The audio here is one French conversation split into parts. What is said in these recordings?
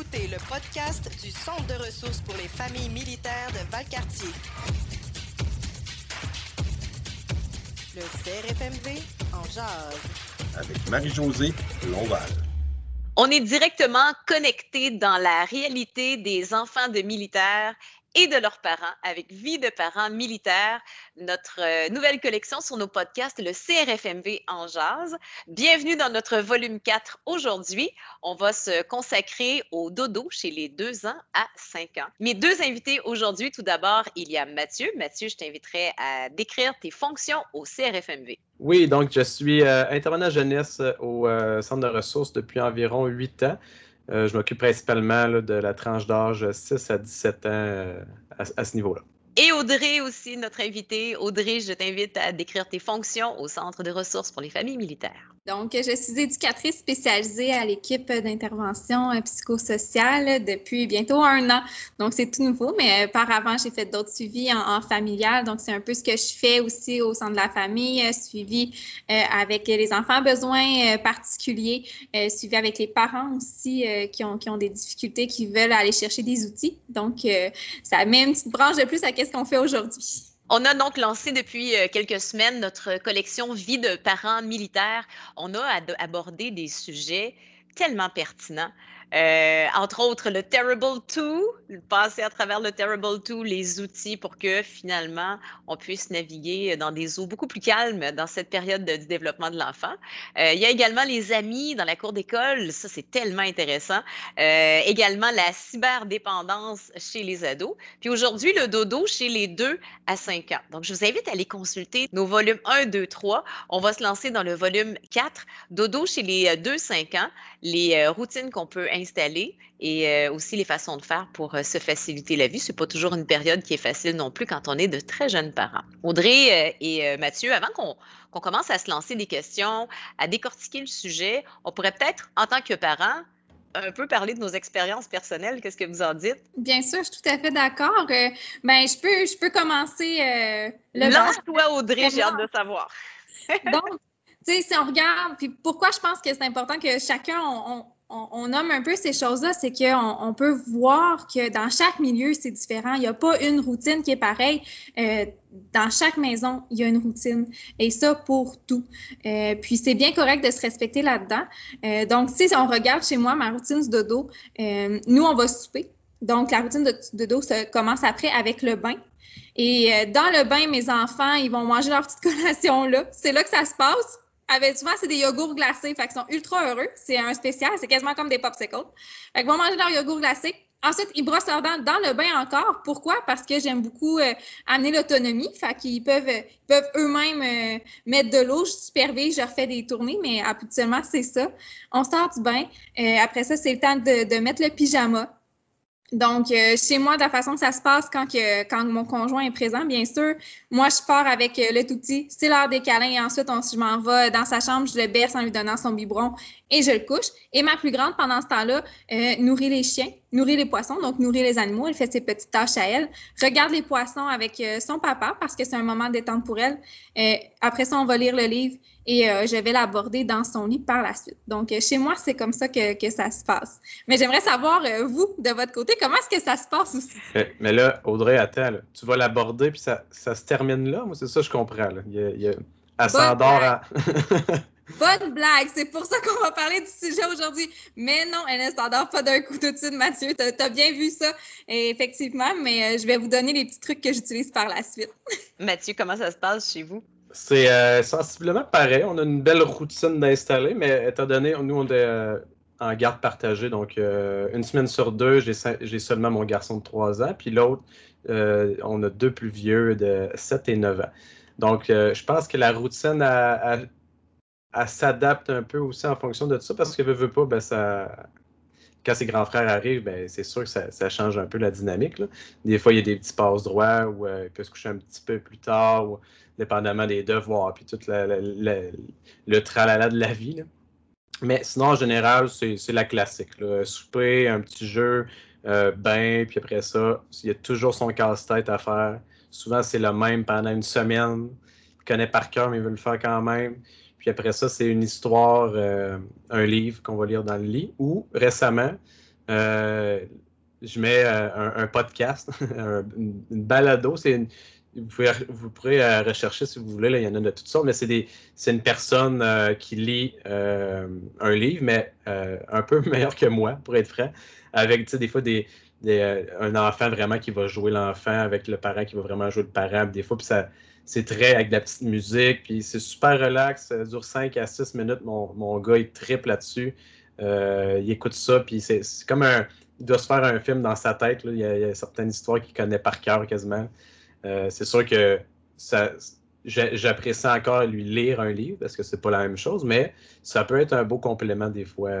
écoutez le podcast du Centre de ressources pour les familles militaires de Valcartier. Le CRFMV en jazz. Avec Marie-Josée Lonval. On est directement connecté dans la réalité des enfants de militaires et de leurs parents avec Vie de parents militaires, notre euh, nouvelle collection sur nos podcasts, le CRFMV en jazz. Bienvenue dans notre volume 4 aujourd'hui. On va se consacrer au dodo chez les 2 ans à 5 ans. Mes deux invités aujourd'hui, tout d'abord, il y a Mathieu. Mathieu, je t'inviterai à décrire tes fonctions au CRFMV. Oui, donc je suis euh, intervenant jeunesse au euh, centre de ressources depuis environ 8 ans. Euh, je m'occupe principalement de la tranche d'âge 6 à 17 ans euh, à, ce niveau-là. Et Audrey aussi, notre invitée. Audrey, je t'invite à décrire tes fonctions au Centre de ressources pour les familles militaires. Donc, je suis éducatrice spécialisée à l'équipe d'intervention euh, psychosociale depuis bientôt un an. Donc, c'est tout nouveau, mais par avant, j'ai fait d'autres suivis en, familial. Donc, c'est un peu ce que je fais aussi au sein de la famille, euh, suivi euh, avec les enfants à besoins particuliers, suivi avec les parents aussi qui, ont, qui ont des difficultés, qui veulent aller chercher des outils. Donc, ça met une petite branche de plus à ce qu'on fait aujourd'hui. On a donc lancé depuis euh, quelques semaines notre collection Vie de parents militaires. On a abordé des sujets tellement pertinents. Euh, entre autres, le Terrible 2, passer à travers le Terrible 2, les outils pour que finalement on puisse naviguer dans des eaux beaucoup plus calmes dans cette période de, du développement de l'enfant. Euh, il y a également les amis dans la cour d'école, ça c'est tellement intéressant. Euh, également la cyberdépendance chez les ados. Puis aujourd'hui, le dodo chez les 2 à 5 ans. Donc je vous invite à aller consulter nos volumes 1, 2, 3. On va se lancer dans le volume 4, dodo chez les 2-5 ans, les routines qu'on peut installer et euh, aussi les façons de faire pour euh, se faciliter la vie. Ce n'est pas toujours une période qui est facile non plus quand on est de très jeunes parents. Audrey euh, et Mathieu, avant qu'on commence à se lancer des questions, à décortiquer le sujet, on pourrait peut-être, en tant que parents, un peu parler de nos expériences personnelles. Qu'est-ce que vous en dites? Bien sûr, je suis tout à fait d'accord. ben, je peux, je peux commencer le Lance-toi, Audrey, j'ai hâte de savoir. Donc, tu sais, si on regarde, puis pourquoi je pense que c'est important que chacun, on, on, nomme un peu ces choses-là, c'est qu'on on peut voir que dans chaque milieu, c'est différent. Il n'y a pas une routine qui est pareille. Euh, dans chaque maison, il y a une routine. Et ça pour tout. Euh, puis c'est bien correct de se respecter là-dedans. Euh, donc, si on regarde chez moi ma routine de dodo, nous, on va souper. Donc, la routine de, de dos commence après avec le bain. Et dans le bain, mes enfants, ils vont manger leur petite collation là. C'est là que ça se passe avec, souvent, c'est des yogourts glacés. Fait qu'ils sont ultra heureux. C'est un spécial. C'est quasiment comme des popsicles. Fait qu'ils vont manger leur yogourt glacé. Ensuite, ils brossent leurs dents dans le bain encore. Pourquoi? Parce que j'aime beaucoup euh, amener l'autonomie. Fait qu'ils peuvent, peuvent eux-mêmes euh, mettre de l'eau. Je supervise, je refais des tournées, mais habituellement, c'est ça. On sort du bain. Euh, après ça, c'est le temps de, de mettre le pyjama. Donc, euh, chez moi, de la façon que ça se passe quand, que, quand mon conjoint est présent, bien sûr, moi, je pars avec euh, le tout petit, c'est l'heure des câlins et ensuite, on, je m'en vais dans sa chambre, je le berce en lui donnant son biberon et je le couche. Et ma plus grande, pendant ce temps-là, euh, nourrit les chiens, nourrit les poissons, donc nourrit les animaux. Elle fait ses petites tâches à elle. Regarde les poissons avec euh, son papa parce que c'est un moment détente pour elle. Euh, après ça, on va lire le livre et je vais l'aborder dans son lit par la suite. Donc, chez moi, c'est comme ça que, que, ça se passe. Mais j'aimerais savoir, vous, de votre côté, comment est-ce que ça se passe aussi? Mais, là, Audrey, attends, tu vas l'aborder puis ça, ça, se termine là? Moi, c'est ça que je comprends. Là. Il y a, Elle s'endort à... Bonne blague, c'est pour ça qu'on va parler du sujet aujourd'hui. Mais non, elle ne s'endort pas d'un coup tout de suite, Mathieu. Tu as, bien vu ça, effectivement, mais euh, je vais vous donner les petits trucs que j'utilise par la suite. Mathieu, comment ça se passe chez vous? C'est euh, sensiblement pareil. On a une belle routine d'installer, mais étant donné, nous, on est euh, en garde partagée, donc une semaine sur deux, j'ai seulement mon garçon de 3 ans, puis l'autre, on a deux plus vieux de 7 et 9 ans. Donc, je pense que la routine a, elle s'adapte un peu aussi en fonction de ça parce que veut, veut pas, ben, ça, quand ses grands frères arrivent, ben, c'est sûr que ça, change un peu la dynamique. Des fois, il y a des petits passes droits ou euh, il peut se coucher un petit peu plus tard, ou, dépendamment des devoirs, puis tout le tralala de la vie. Mais sinon, en général, c'est la classique. Là. Souper, un petit jeu, euh, bain, puis après ça, il y a toujours son casse-tête à faire. Souvent, c'est le même pendant une semaine. Il connaît par cœur, mais il veut le faire quand même. Puis après ça, c'est une histoire, euh, un livre qu'on va lire dans le lit. Ou récemment, euh, je mets euh, un, podcast, une, balado. C'est vous, pourrez euh, rechercher si vous voulez, là, il y en a de toutes sortes, mais c'est une personne qui lit un livre, mais un peu meilleur que moi, pour être franc, avec des fois des, un enfant vraiment qui va jouer l'enfant avec le parent qui va vraiment jouer le parent, des fois, puis ça c'est très avec de la petite musique, puis c'est super relax, ça dure 5 à 6 minutes, mon, mon gars il triple là-dessus. Euh, il écoute ça, puis c'est comme un. Il doit se faire un film dans sa tête. Il, y a, certaines histoires qu'il connaît par cœur quasiment. Euh, c'est sûr que ça, j'apprécie encore lui lire un livre parce que c'est pas la même chose, mais ça peut être un beau complément des fois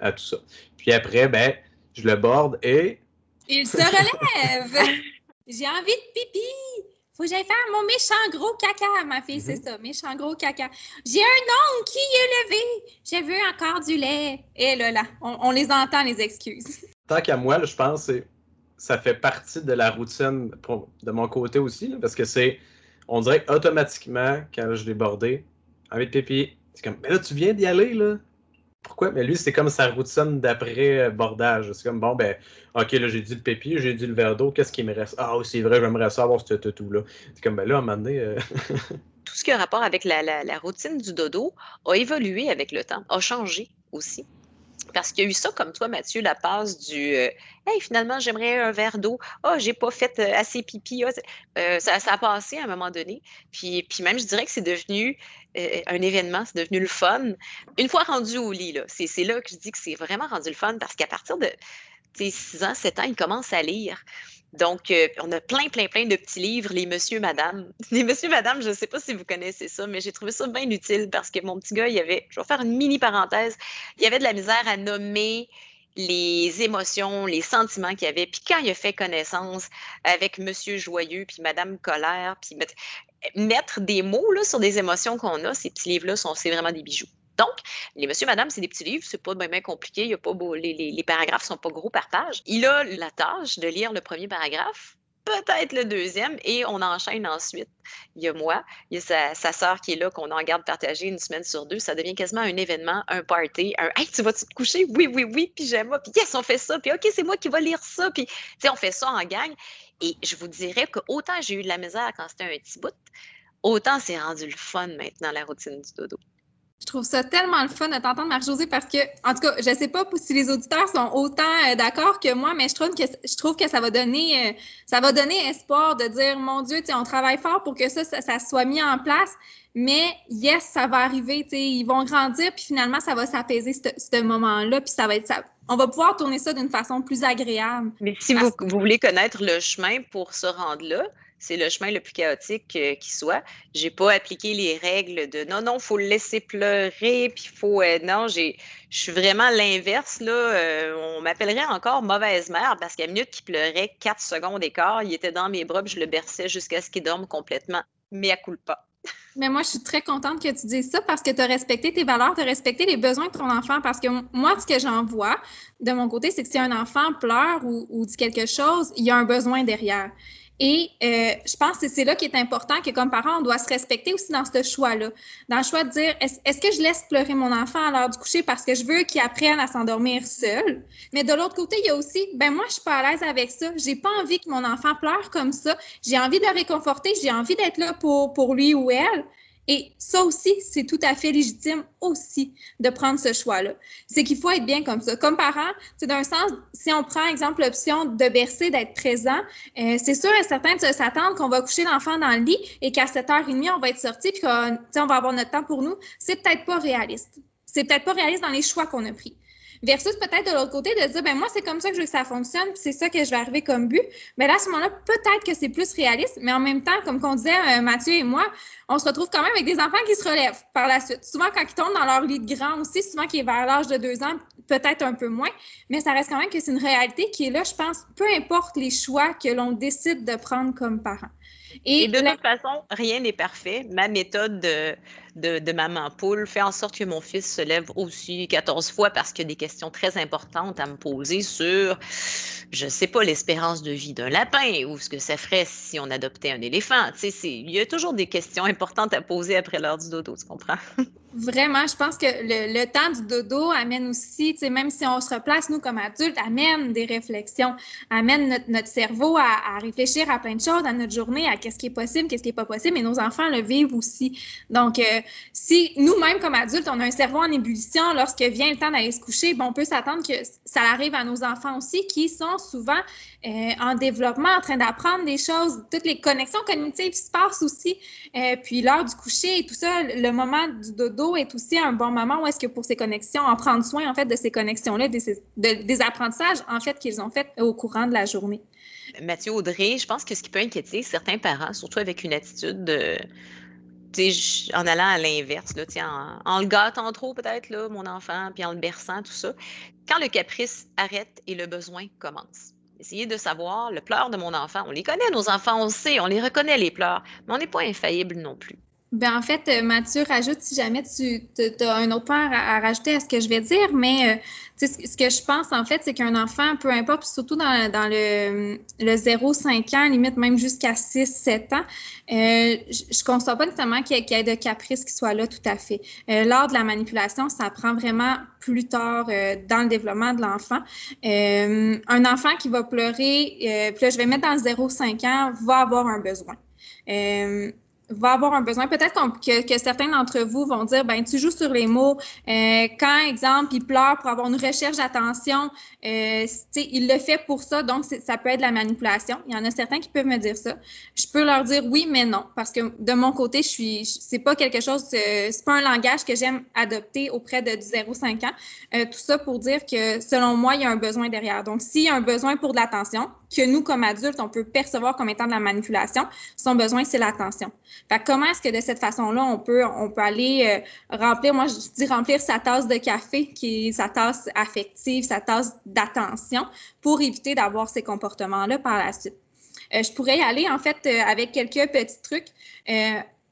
à, tout ça. Puis après, ben, je le borde et. Il se relève! J'ai envie de pipi! Faut que j'aille faire mon méchant gros caca, ma fille, c'est mhm. ça, méchant gros caca. J'ai un ongle qui est levé. Je veux encore du lait. Et là, là, on, les entend, les excuses. Tant qu'à moi, je pense que ça fait partie de la routine de mon côté aussi, parce que c'est, on dirait automatiquement, quand je l'ai bordé, avec pipi, c'est comme, mais là, tu viens d'y aller, là. Pourquoi? Mais lui, c'est comme sa routine d'après euh, bordage. C'est comme, bon, ben, OK, là, j'ai dit le pépi, j'ai dit le verre d'eau, qu'est-ce qui me reste? Ah, c'est vrai, j'aimerais savoir ce tout-là. C'est comme, ben là, à un moment donné. Euh, tout ce qui a rapport avec la, routine du dodo a évolué avec le temps, a changé aussi. Parce qu'il y a eu ça comme toi, Mathieu, la passe du euh, Hey, finalement, j'aimerais un verre d'eau. Oh, j'ai pas fait assez pipi. Ah, ça, ça, a passé à un moment donné. Puis même, je dirais que c'est devenu euh, un événement, c'est devenu le fun. Une fois rendu au lit, c'est là que je dis que c'est vraiment rendu le fun parce qu'à partir de 6 ans, 7 ans, il commence à lire. Donc, euh, on a plein, plein, plein de petits livres, les Monsieur, Madame. Les Monsieur, Madame, je ne sais pas si vous connaissez ça, mais j'ai trouvé ça bien utile parce que mon petit gars, il y avait, je vais faire une mini parenthèse, il y avait de la misère à nommer les émotions, les sentiments qu'il y avait. Puis quand il a fait connaissance avec Monsieur Joyeux, puis Madame Colère, puis mettre des mots là, sur des émotions qu'on a, ces petits livres-là, c'est vraiment des bijoux. Donc, les monsieur, madame, c'est des petits livres, c'est pas bien, compliqué, il y a pas beau, les, les, les, paragraphes sont pas gros par page. Il a la tâche de lire le premier paragraphe, peut-être le deuxième, et on enchaîne ensuite. Il y a moi, il y a sa, sa sœur qui est là, qu'on en garde partagée une semaine sur deux. Ça devient quasiment un événement, un party, un Hey, tu vas-tu te coucher? Oui, oui, oui, pyjama, puis yes, on fait ça, puis OK, c'est moi qui vais lire ça, puis tu sais, on fait ça en gang. Et je vous dirais que autant j'ai eu de la misère quand c'était un petit bout, autant c'est rendu le fun maintenant, la routine du dodo. Je trouve ça tellement le fun de t'entendre, Marie-Josée, parce que, en tout cas, je ne sais pas si les auditeurs sont autant euh, d'accord que moi, mais je trouve que, je trouve que ça va donner, euh, ça va donner espoir de dire, mon Dieu, on travaille fort pour que ça, ça, soit mis en place, mais yes, ça va arriver, ils vont grandir, puis finalement, ça va s'apaiser, ce, moment-là, puis ça va être ça. On va pouvoir tourner ça d'une façon plus agréable. Mais si vous, vous voulez connaître le chemin pour se rendre là, c'est le chemin le plus chaotique qui soit. J'ai pas appliqué les règles de non, non, faut le laisser pleurer, puis faut. Euh, non, j'ai. Je suis vraiment l'inverse, là. Euh, on m'appellerait encore mauvaise mère parce qu'à minute qu'il pleurait 4 secondes d'écart, il était dans mes bras, puis je le berçais jusqu'à ce qu'il dorme complètement. Mais à coup pas. Mais moi, je suis très contente que tu dises ça parce que tu as respecté tes valeurs, tu as respecté les besoins de ton enfant. Parce que moi, ce que j'en vois de mon côté, c'est que si un enfant pleure ou, ou dit quelque chose, il y a un besoin derrière. Et euh, je pense que c'est là qui est important que comme parent, on doit se respecter aussi dans ce choix-là. Dans le choix de dire, est-ce que je laisse pleurer mon enfant à l'heure du coucher parce que je veux qu'il apprenne à s'endormir seul? Mais de l'autre côté, il y a aussi, ben moi, je suis pas à l'aise avec ça. J'ai pas envie que mon enfant pleure comme ça. J'ai envie de le réconforter. J'ai envie d'être là pour, pour lui ou elle. Et ça aussi, c'est tout à fait légitime aussi de prendre ce choix-là. C'est qu'il faut être bien comme ça. Comme parent, c'est d'un sens, si on prend, exemple, l'option de bercer, d'être présent, euh, c'est sûr et certain de s'attendre qu'on va coucher l'enfant dans le lit et qu'à 7h30, on va être sorti puis qu'on va avoir notre temps pour nous. C'est peut-être pas réaliste. C'est peut-être pas réaliste dans les choix qu'on a pris. Versus peut-être de l'autre côté de dire, ben moi, c'est comme ça que je veux que ça fonctionne, puis c'est ça que je vais arriver comme but. Mais là, à ce moment-là, peut-être que c'est plus réaliste, mais en même temps, comme qu'on disait, euh, Mathieu et moi, on se retrouve quand même avec des enfants qui se relèvent par la suite. Souvent, quand ils tombent dans leur lit de grand aussi, souvent qui est vers l'âge de deux ans, peut-être un peu moins, mais ça reste quand même que c'est une réalité qui est là, je pense, peu importe les choix que l'on décide de prendre comme parent. Et, de toute façon, rien n'est parfait. Ma méthode de, de, maman poule fait en sorte que mon fils se lève aussi 14 fois parce qu'il y a des questions très importantes à me poser sur, je ne sais pas, l'espérance de vie d'un lapin ou ce que ça ferait si on adoptait un éléphant. Il y a toujours des questions importantes à poser après l'heure du dodo, tu comprends? Vraiment, je pense que le, temps du dodo amène aussi, même si on se replace, nous, comme adultes, amène des réflexions, amène notre, cerveau à, réfléchir à plein de choses dans notre journée, à qu'est-ce qui est possible, qu'est-ce qui n'est pas possible, et nos enfants le vivent aussi. Donc, euh, si nous-mêmes, comme adultes, on a un cerveau en ébullition, lorsque vient le temps d'aller se coucher, on peut s'attendre que ça arrive à nos enfants aussi, qui sont souvent euh, en développement, en train d'apprendre des choses, toutes les connexions cognitives se passent aussi. Euh, puis l'heure du coucher et tout ça, le moment du dodo est aussi un bon moment où est-ce que pour ces connexions, en prendre soin en fait de ces connexions-là, des, des apprentissages en fait qu'ils ont fait au courant de la journée. Mathieu Audrey, je pense que ce qui peut inquiéter certains parents, surtout avec une attitude de en allant à l'inverse, en, en, le gâtant trop peut-être, mon enfant, puis en le berçant, tout ça. Quand le caprice arrête et le besoin commence essayer de savoir le pleur de mon enfant. On les connaît, nos enfants, on le sait, on les reconnaît, les pleurs, mais on n'est pas infaillible non plus. Ben en fait, euh, Mathieu, rajoute si jamais tu as un autre point à, rajouter à ce que je vais dire, mais euh, ce que je pense en fait, c'est qu'un enfant, peu importe, surtout dans, le, le 0-5 ans, limite même jusqu'à 6-7 ans, euh, je ne conçois pas nécessairement qu'il y, ait de caprice qui soit là tout à fait. lors de la manipulation, ça prend vraiment plus tard dans le développement de l'enfant. un enfant qui va pleurer, puis là, je vais mettre dans le 0-5 ans, va avoir un besoin va avoir un besoin. Peut-être que, que, certains d'entre vous vont dire, ben tu joues sur les mots. Euh, quand, exemple, il pleure pour avoir une recherche d'attention, euh, il le fait pour ça, donc ça peut être de la manipulation. Il y en a certains qui peuvent me dire ça. Je peux leur dire oui, mais non, parce que de mon côté, je suis, c'est pas quelque chose, euh, c'est pas un langage que j'aime adopter auprès de 0-5 ans. Euh, tout ça pour dire que selon moi, il y a un besoin derrière. Donc, s'il y a un besoin pour de l'attention, que nous, comme adultes, on peut percevoir comme étant de la manipulation, son besoin, c'est l'attention. Fait comment est-ce que de cette façon-là, on peut, on peut aller euh, remplir, moi, je dis remplir sa tasse de café, qui est sa tasse affective, sa tasse d'attention, pour éviter d'avoir ces comportements-là par la suite. Euh, je pourrais y aller, en fait, euh, avec quelques petits trucs.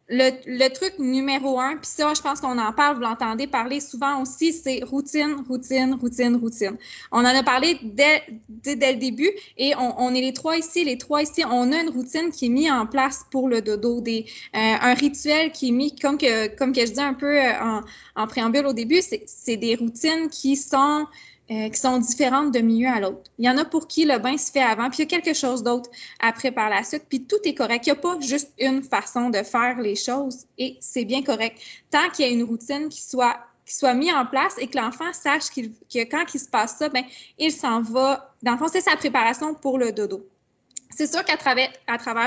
Le, truc numéro un, puis ça, je pense qu'on en parle, vous l'entendez parler souvent aussi, c'est routine, routine, routine, routine. On en a parlé dès, dès, le début et on, est les trois ici, les trois ici, on a une routine qui est mise en place pour le dodo, des, euh, un rituel qui est mis, comme que, comme que je dis un peu euh, en, en préambule au début, c'est des routines qui sont euh, qui sont différentes de milieu à l'autre. Il y en a pour qui le bain se fait avant, puis il y a quelque chose d'autre après par la suite, puis tout est correct. Il n'y a pas juste une façon de faire les choses et c'est bien correct. Tant qu'il y a une routine qui soit qui en place et que l'enfant sache qu'il que quand il se passe ça, ben, il s'en va. Dans le c'est sa préparation pour le dodo. C'est sûr qu'à travers,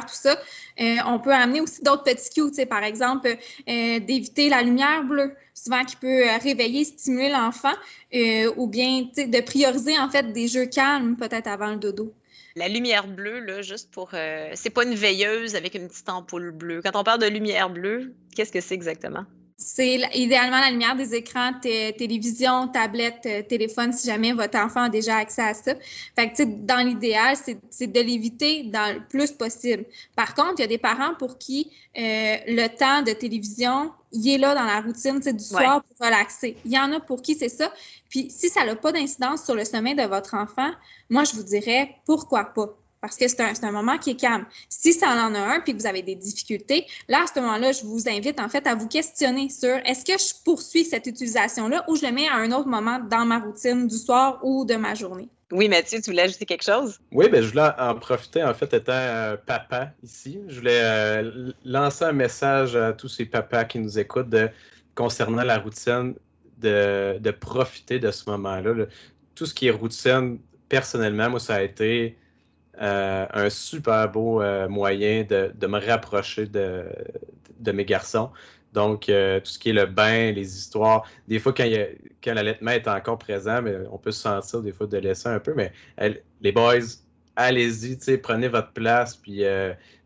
tout ça, euh, on peut amener aussi d'autres petits cues, par exemple, euh, d'éviter la lumière bleue, souvent qui peut euh, réveiller, stimuler l'enfant, ou bien de prioriser en fait des jeux calmes peut-être avant le dodo. La lumière bleue, là, juste pour. c'est pas une veilleuse avec une petite ampoule bleue. Quand on parle de lumière bleue, qu'est-ce que c'est exactement? C'est idéalement la lumière des écrans, télévision, tablette, euh, téléphone, si jamais votre enfant a déjà accès à ça. Fait que, dans l'idéal, c'est de l'éviter dans le plus possible. Par contre, il y a des parents pour qui euh, le temps de télévision, il est là dans la routine du soir pour relaxer. Il y en a pour qui c'est ça. Puis, si ça n'a pas d'incidence sur le sommeil de votre enfant, moi, je vous dirais pourquoi pas? Parce que c'est un, moment qui est calme. Si ça en a un puis que vous avez des difficultés, là, à ce moment-là, je vous invite en fait à vous questionner sur est-ce que je poursuis cette utilisation-là ou je le mets à un autre moment dans ma routine du soir ou de ma journée? Oui, Mathieu, tu voulais ajouter quelque chose? Oui, ben, je voulais en profiter, en fait, étant euh, papa ici. Je voulais euh, lancer un message à tous ces papas qui nous écoutent de, concernant la routine, de, de profiter de ce moment-là. Tout ce qui est routine, personnellement, moi, ça a été euh, un super beau euh, moyen de, me rapprocher de, mes garçons. Donc, euh, tout ce qui est le bain, les histoires, des fois, quand, il quand l'allaitement est encore présent, mais on peut se sentir des fois de laisser un peu, mais les boys, allez-y, prenez votre place, puis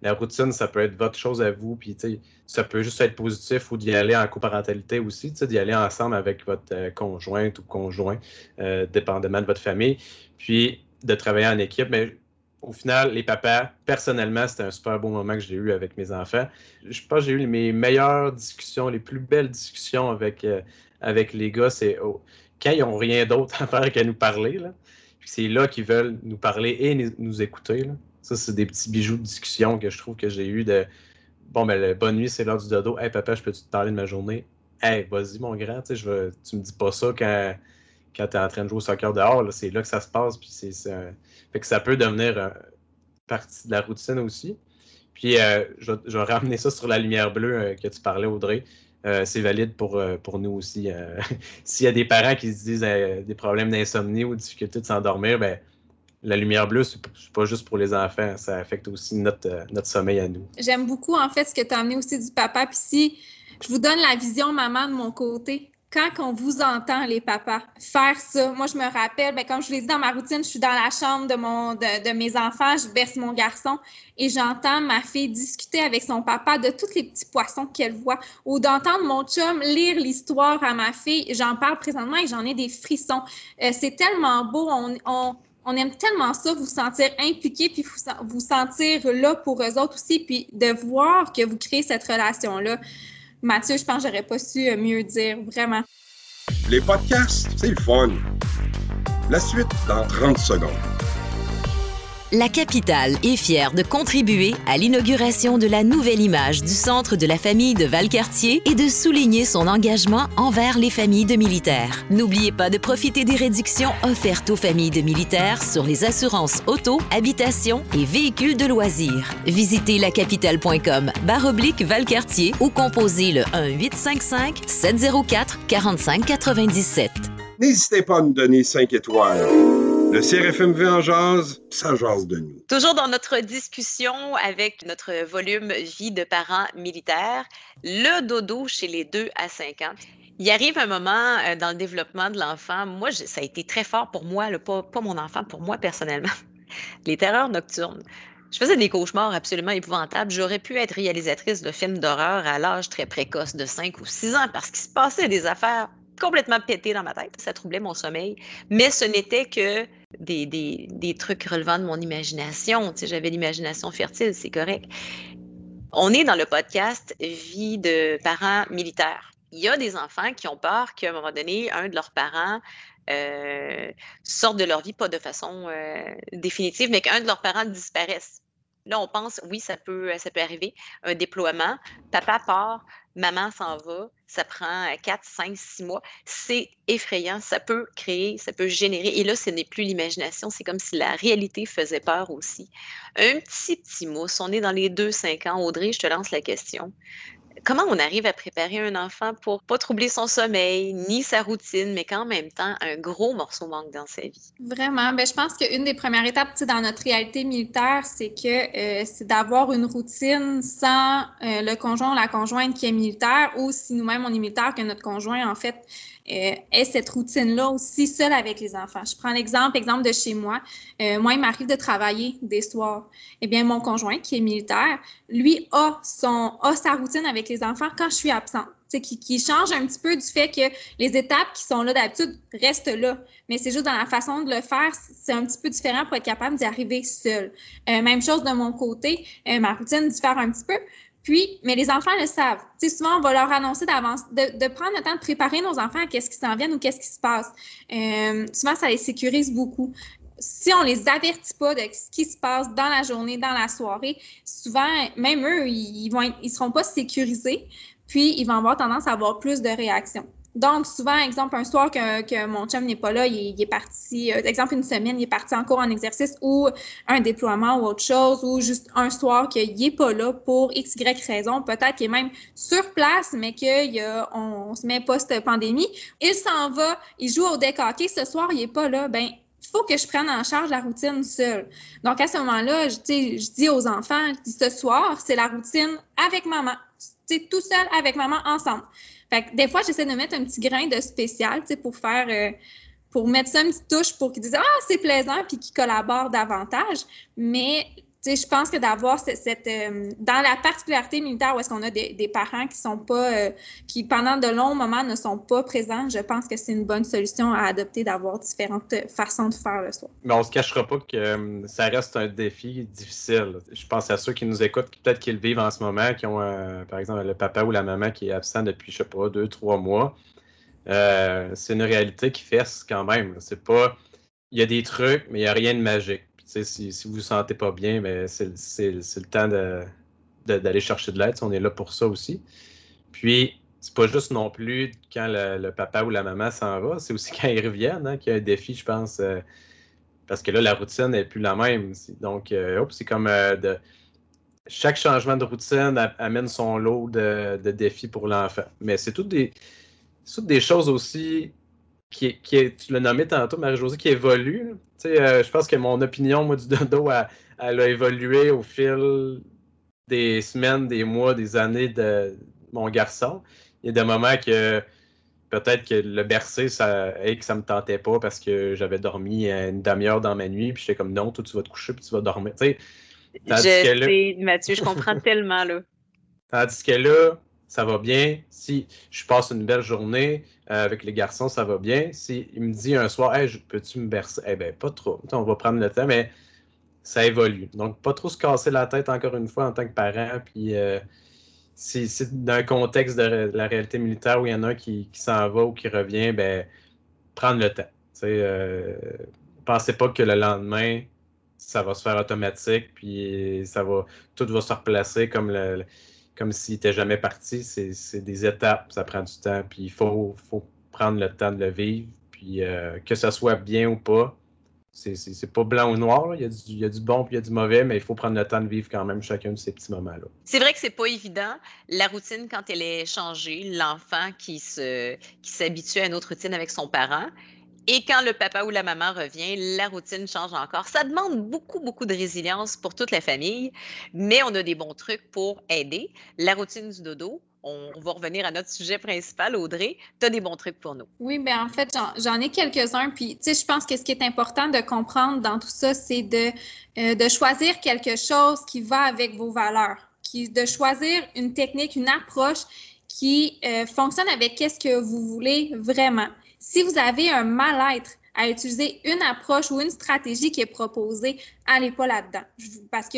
la routine, ça peut être votre chose à vous, puis ça peut juste être positif ou d'y aller en coparentalité aussi, d'y aller ensemble avec votre conjointe ou conjoint, dépendamment de votre famille, puis de travailler en équipe. Mais au final, les papas, personnellement, c'était un super beau moment que j'ai eu avec mes enfants. Je pense que j'ai eu mes meilleures discussions, les plus belles discussions avec, euh, avec les gars. C'est quand ils n'ont rien d'autre à faire qu'à nous parler. C'est là qu'ils veulent nous parler et nous, écouter. Ça, c'est des petits bijoux de discussion que je trouve que j'ai eu de Bon, ben, bonne nuit, c'est l'heure du dodo. Hey, papa, je peux te parler de ma journée? Hey, vas-y, mon grand, tu je tu me dis pas ça quand, quand tu es en train de jouer au soccer dehors. C'est là que ça se passe. Puis c'est, Fait que ça peut devenir euh, partie de la routine aussi. Puis euh, je, vais ramener ça sur la lumière bleue euh, que tu parlais, Audrey. c'est valide pour, pour nous aussi. S'il y a des parents qui se disent des problèmes d'insomnie ou difficulté de s'endormir, ben, la lumière bleue, c'est pas juste pour les enfants, ça affecte aussi notre, notre sommeil à nous. J'aime beaucoup, en fait, ce que tu as amené aussi du papa. Puis si je vous donne la vision maman de mon côté. Quand on vous entend, les papas, faire ça, moi, je me rappelle, bien, comme je l'ai dit dans ma routine, je suis dans la chambre de mes enfants, je berce mon garçon et j'entends ma fille discuter avec son papa de tous les petits poissons qu'elle voit ou d'entendre mon chum lire l'histoire à ma fille. J'en parle présentement et j'en ai des frissons. Euh, c'est tellement beau. On, on, on aime tellement ça, vous sentir impliqué, puis vous, vous sentir là pour eux autres aussi, puis de voir que vous créez cette relation-là. Mathieu, je pense que j'aurais pas su euh, mieux dire, vraiment. Les podcasts, c'est fun. La suite dans 30 secondes la capitale est fière de contribuer à l'inauguration de la nouvelle image du Centre de la famille de Valcartier et de souligner son engagement envers les familles de militaires. N'oubliez pas de profiter des réductions offertes aux familles de militaires sur les assurances auto, habitation et véhicules de loisirs. Visitez lacapitale.com baroblique Valcartier ou composez le 1-855-704-4597. N'hésitez pas à nous donner 5 étoiles. Le CRFMV en jase, ça jase de nous. Toujours dans notre discussion avec notre volume Vie de parents militaires, le dodo chez les 2 à 5 ans. Il arrive un moment euh, dans le développement de l'enfant, moi, ça a été très fort pour moi, pas, pas mon enfant, pour moi personnellement, les terreurs nocturnes. Je faisais des cauchemars absolument épouvantables. J'aurais pu être réalisatrice de films d'horreur à l'âge très précoce de 5 ou 6 ans parce qu'il se passait des affaires complètement pétées dans ma tête. Ça troublait mon sommeil. Mais ce n'était que des, des, des, trucs relevant de mon imagination. Tu sais, j'avais l'imagination fertile, c'est correct. On est dans le podcast Vie de parents militaires. Il y a des enfants qui ont peur qu'à un moment donné, un de leurs parents euh, sorte de leur vie, pas de façon euh, définitive, mais qu'un de leurs parents disparaisse. Là, on pense, oui, ça peut, ça peut arriver, un déploiement. Papa part, maman s'en va, ça prend 4, 5, 6 mois. C'est effrayant, ça peut créer, ça peut générer. Et là, ce n'est plus l'imagination, c'est comme si la réalité faisait peur aussi. Un petit, petit mousse, on est dans les 2-5 ans. Audrey, je te lance la question comment on arrive à préparer un enfant pour pas troubler son sommeil ni sa routine, mais qu'en même temps, un gros morceau manque dans sa vie? Vraiment. Ben, je pense qu'une des premières étapes dans notre réalité militaire, c'est que euh, c'est d'avoir une routine sans euh, le conjoint ou la conjointe qui est militaire ou si nous-mêmes on est militaire, que notre conjoint, en fait, ait cette routine-là aussi seule avec les enfants. Je prends l'exemple, exemple de chez moi. Euh, moi, il m'arrive de travailler des soirs. Eh bien, mon conjoint, qui est militaire, lui a, son, a sa routine avec les enfants quand je suis absente. Qui, qui change un petit peu du fait que les étapes qui sont là d'habitude restent là. Mais c'est juste dans la façon de le faire, c'est un petit peu différent pour être capable d'y arriver seul. Euh, même chose de mon côté, euh, ma routine diffère un petit peu. Puis, mais les enfants le savent. Sais, souvent, on va leur annoncer d'avance, de, prendre le temps de préparer nos enfants à qu'est-ce qui s'en vient ou qu'est-ce qui se passe. Euh, souvent, ça les sécurise beaucoup. Si on les avertit pas de ce qui se passe dans la journée, dans la soirée, souvent, même eux, ils, vont ils seront pas sécurisés, puis ils vont avoir tendance à avoir plus de réactions. Donc, souvent, exemple, un soir que, que mon chum n'est pas là, il, est parti, euh, exemple, une semaine, il est parti encore en exercice ou un déploiement ou autre chose, ou juste un soir qu'il n'est pas là pour X, Y raison, peut-être qu'il est même sur place, mais qu'on on se met post-pandémie. Il s'en va, il joue au deck hockey, ce soir, il n'est pas là, ben il faut que je prenne en charge la routine seule. Donc, à ce moment-là, je, je dis aux enfants, je dis ce soir, c'est la routine avec maman. tout seul avec maman ensemble des fois, j'essaie de mettre un petit grain de spécial, pour faire, euh, pour mettre ça une petite touche pour qu'ils disent Ah, c'est plaisant, puis qu'ils collaborent davantage. Mais je pense que d'avoir cette, euh, dans la particularité militaire où est-ce qu'on a des, parents qui sont pas euh, qui pendant de longs moments ne sont pas présents, je pense que c'est une bonne solution à adopter d'avoir différentes façons de faire le soir. Mais on se cachera pas que euh, ça reste un défi difficile. Je pense à ceux qui nous écoutent, peut-être qu'ils vivent en ce moment, qui ont par exemple le papa ou la maman qui est absent depuis je sais pas deux trois mois. c'est une réalité qui fesse quand même. C'est pas il y a des trucs, mais il n'y a rien de magique si, vous vous sentez pas bien, ben, c'est le temps d'aller chercher de l'aide. On est là pour ça aussi. Puis, c'est pas juste non plus quand le, papa ou la maman s'en va, c'est aussi quand ils reviennent hein, qu'il y a un défi, je pense. Euh, parce que là, la routine n'est plus la même. Donc, euh, c'est comme de. Chaque changement de routine amène son lot de, défis pour l'enfant. Mais c'est toutes des, des choses aussi qui, qui tu l'as nommé tantôt, Marie-Josée, qui évoluent. je pense que mon opinion, moi, du dodo, elle a évolué au fil des semaines, des mois, des années de mon garçon. Il y a des moments que peut-être que le bercer, ça, ne que ça me tentait pas parce que j'avais dormi une demi-heure dans ma nuit, puis j'étais comme non, toi tu vas te coucher puis tu vas dormir. Tu sais, je sais, Mathieu, je comprends tellement là. Tandis que là, ça va bien. Si je passe une belle journée euh, avec les garçons, ça va bien. Si me dit un soir, hey, peux-tu me bercer? Eh bien, pas trop. On va prendre le temps, mais ça évolue. Donc, pas trop se casser la tête encore une fois en tant que parent. Puis, euh, si c'est dans un contexte de la réalité militaire où il y en a un qui, s'en va ou qui revient, ben, prendre le temps. Euh, pensez pas que le lendemain, ça va se faire automatique, puis ça va, tout va se replacer comme, le, comme s'il n'était jamais parti. C'est des étapes, ça prend du temps, puis il faut, faut prendre le temps de le vivre, puis euh, que ça soit bien ou pas, c'est pas blanc ou noir. Il, y a du, il, y a du, bon puis il y a du mauvais, mais il faut prendre le temps de vivre quand même chacun de ces petits moments-là. C'est vrai que c'est pas évident. La routine, quand elle est changée, l'enfant qui s'habitue qui à une autre routine avec son parent, et quand le papa ou la maman revient, la routine change encore. Ça demande beaucoup, beaucoup de résilience pour toute la famille, mais on a des bons trucs pour aider. La routine du dodo, on, va revenir à notre sujet principal, Audrey. Tu as des bons trucs pour nous. Oui, bien en fait, j'en ai quelques-uns. Puis, tu sais, je pense que ce qui est important de comprendre dans tout ça, c'est de, euh, choisir quelque chose qui va avec vos valeurs, qui, de choisir une technique, une approche qui euh, fonctionne avec qu'est-ce que vous voulez vraiment. Si vous avez un mal-être à utiliser une approche ou une stratégie qui est proposée, allez pas là-dedans. Parce que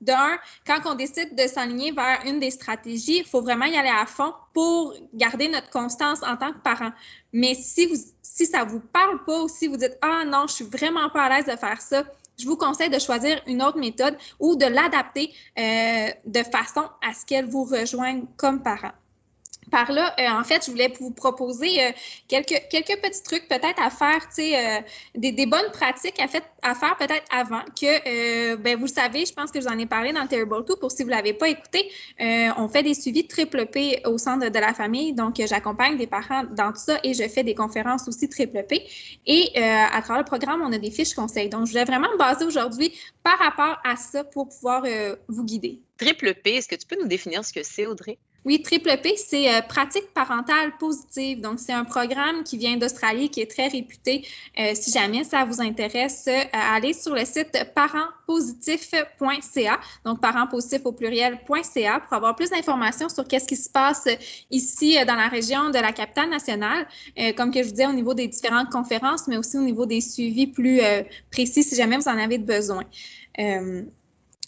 d'un, quand on décide de s'aligner vers une des stratégies, il faut vraiment y aller à fond pour garder notre constance en tant que parent. Mais si, vous, si ça ne vous parle pas ou si vous dites Ah non, je suis vraiment pas à l'aise de faire ça, je vous conseille de choisir une autre méthode ou de l'adapter euh, de façon à ce qu'elle vous rejoigne comme parent par là, euh, en fait, je voulais vous proposer euh, quelques, quelques petits trucs peut-être à faire, tu sais, euh, des, des, bonnes pratiques à, faire peut-être avant que, ben, vous le savez, je pense que je vous en ai parlé dans Terrible 2. Pour si vous ne l'avez pas écouté, on fait des suivis triple P au centre de la famille. Donc, j'accompagne des parents dans tout ça et je fais des conférences aussi triple P. Et à travers le programme, on a des fiches conseils. Donc, je voulais vraiment me baser aujourd'hui par rapport à ça pour pouvoir vous guider. Triple P, est-ce que tu peux nous définir ce que c'est, Audrey? Oui, Triple P, c'est euh, pratique parentale positive. Donc, c'est un programme qui vient d'Australie, qui est très réputé. Euh, si jamais ça vous intéresse, euh, allez sur le site parentpositif.ca, donc parentpositif au pluriel.ca, pour avoir plus d'informations sur qu'est-ce qui se passe ici dans la région de la capitale nationale, comme que je vous disais, au niveau des différentes conférences, mais aussi au niveau des suivis plus précis si jamais vous en avez besoin.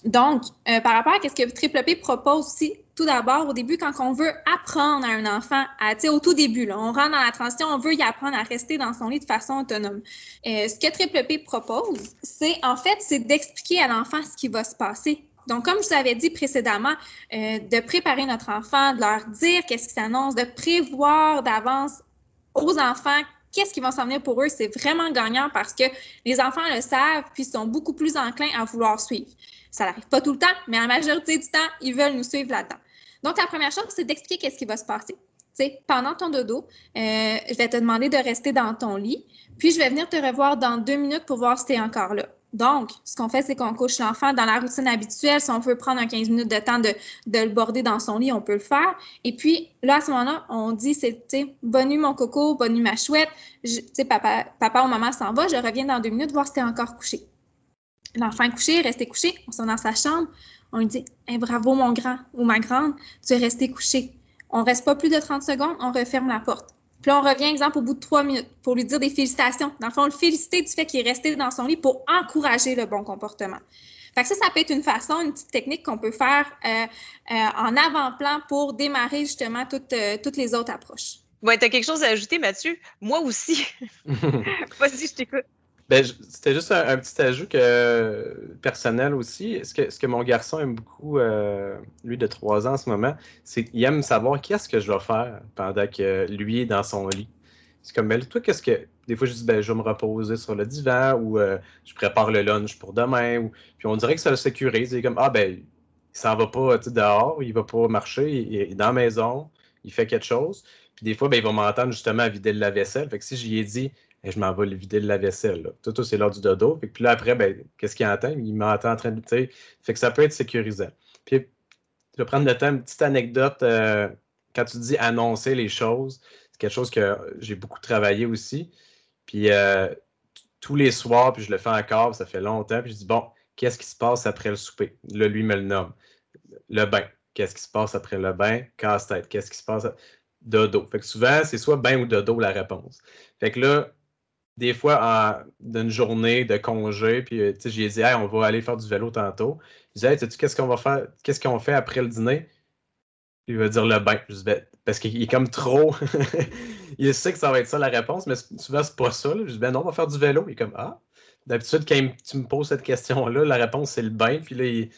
Donc, par rapport à ce que Triple P propose aussi, tout d'abord, au début, quand on veut apprendre à un enfant, à, au tout début, on rentre dans la transition, on veut y apprendre à rester dans son lit de façon autonome. Euh, ce que Triple P propose, c'est en fait, c'est d'expliquer à l'enfant ce qui va se passer. Donc, comme je vous avais dit précédemment, euh, de préparer notre enfant, de leur dire qu'est-ce qui s'annonce, de prévoir d'avance aux enfants qu'est-ce qui va s'en venir pour eux, c'est vraiment gagnant parce que les enfants le savent puis sont beaucoup plus enclins à vouloir suivre. Ça n'arrive pas tout le temps, mais la majorité du temps, ils veulent nous suivre là-dedans. Donc, la première chose, c'est d'expliquer qu'est-ce qui va se passer. sais, pendant ton dodo, euh, je vais te demander de rester dans ton lit, puis je vais venir te revoir dans deux minutes pour voir si tu es encore là. Donc, ce qu'on fait, c'est qu'on couche l'enfant dans la routine habituelle. Si on veut prendre un 15 minutes de temps de, le border dans son lit, on peut le faire. Et puis, là, à ce moment-là, on dit, c'est, bonne nuit mon coco, bonne nuit ma chouette. Tu sais, papa, papa ou maman s'en va, je reviens dans deux minutes voir si tu es encore couché. L'enfant est couché, resté couché, on s'en dans sa chambre, on lui dit bravo mon grand ou ma grande, tu es resté couché. On reste pas plus de 30 secondes, on referme la porte. Puis on revient, exemple, au bout de trois minutes pour lui dire des félicitations. Dans le fond, le féliciter du fait qu'il est resté dans son lit pour encourager le bon comportement. Fait que ça, ça peut être une façon, une petite technique qu'on peut faire euh, euh, en avant-plan pour démarrer justement toutes, euh, toutes les autres approches. Ouais, tu as quelque chose à ajouter, Mathieu? Moi aussi. Vas-y, je t'écoute. Ben, c'était juste un, petit ajout que, personnel aussi. Ce que, mon garçon aime beaucoup, euh, lui de 3 ans en ce moment, c'est qu'il aime savoir qu'est-ce que je vais faire pendant que lui est dans son lit. C'est comme, ben, toi, qu'est-ce que. Des fois, je dis, ben, je vais me reposer sur le divan ou euh, je prépare le lunch pour demain. Puis on dirait que ça le sécurise. Il est comme, ah, ben, il s'en va pas dehors, il va pas marcher, il est dans la maison, il fait quelque chose. Puis des fois, ben, il va m'entendre justement à vider le lave-vaisselle. Fait que si j'y ai dit, je m'en vais vider le lave-vaisselle. Tout, tout c'est l'heure du dodo. Puis là, après, ben, qu'est-ce qu'il entend? Il m'entend en train de. Fait que ça peut être sécurisant. Puis, je vais prendre le temps, une petite anecdote. Euh, quand tu dis annoncer les choses, c'est quelque chose que j'ai beaucoup travaillé aussi. Puis, euh, tous les soirs, puis je le fais encore, ça fait longtemps. Puis, je dis, bon, qu'est-ce qui se passe après le souper? Là, lui me le nomme. Le bain. Qu'est-ce qui se passe après le bain? Casse-tête. Qu'est-ce qui se passe? Dodo. Fait que souvent, c'est soit bain ou dodo la réponse. Fait que là, des fois, d'une journée de congé, puis euh, j'ai dit, hey, on va aller faire du vélo tantôt. Je disais, hey, sais-tu qu'est-ce qu'on va faire? Qu'est-ce qu'on fait après le dîner? Il va dire le bain. Je dis, ben, parce qu'il est comme trop. il sait que ça va être ça la réponse, mais souvent, c'est pas ça. Je dis, ben non, on va faire du vélo. Il est comme, ah. D'habitude, quand tu me poses cette question-là, la réponse, c'est le bain. Puis là, il...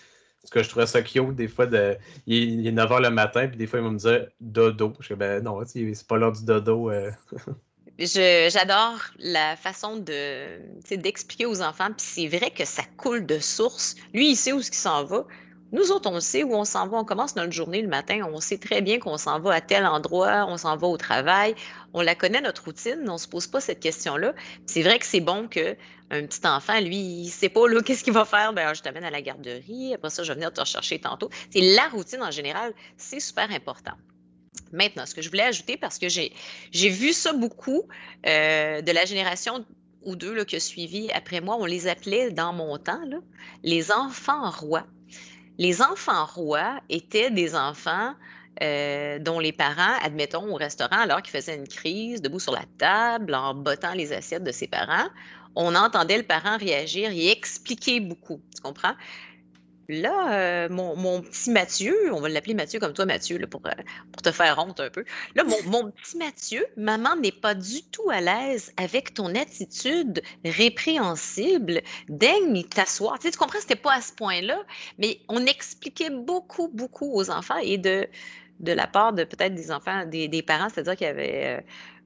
Parce que je trouvais ça cute, des fois, de... il, est 9h le matin, puis des fois, il va me dire dodo. Je dis, ben non, c'est pas l'heure du dodo. Euh. J'adore la façon de d'expliquer aux enfants, puis c'est vrai que ça coule de source. Lui, il sait où qu'il s'en va. Nous autres, on sait où on s'en va. On commence notre journée le matin. On sait très bien qu'on s'en va à tel endroit, on s'en va au travail. On la connaît, notre routine. On ne se pose pas cette question-là. C'est vrai que c'est bon qu'un petit enfant, lui, il ne sait pas qu'est-ce qu'il va faire. Ben, je t'amène à la garderie. Après ça, je vais venir te rechercher tantôt. C'est la routine en général. C'est super important. Maintenant, ce que je voulais ajouter, parce que j'ai vu ça beaucoup euh, de la génération ou deux là, qui a suivi après moi, on les appelait dans mon temps les enfants rois. Les enfants rois étaient des enfants euh, dont les parents, admettons, au restaurant, alors qu'ils faisaient une crise, debout sur la table, en bottant les assiettes de ses parents, on entendait le parent réagir et expliquer beaucoup. Tu comprends? Là, euh, mon, petit Mathieu, on va l'appeler Mathieu comme toi, Mathieu, pour, euh, pour, te faire honte un peu. Là, mon, petit Mathieu, maman n'est pas du tout à l'aise avec ton attitude répréhensible. Daigne t'asseoir. Tu, sais, tu comprends, c'était pas à ce point-là, mais on expliquait beaucoup, beaucoup aux enfants et de, de la part de peut-être des enfants, des, parents, c'est-à-dire qu'il y avait euh,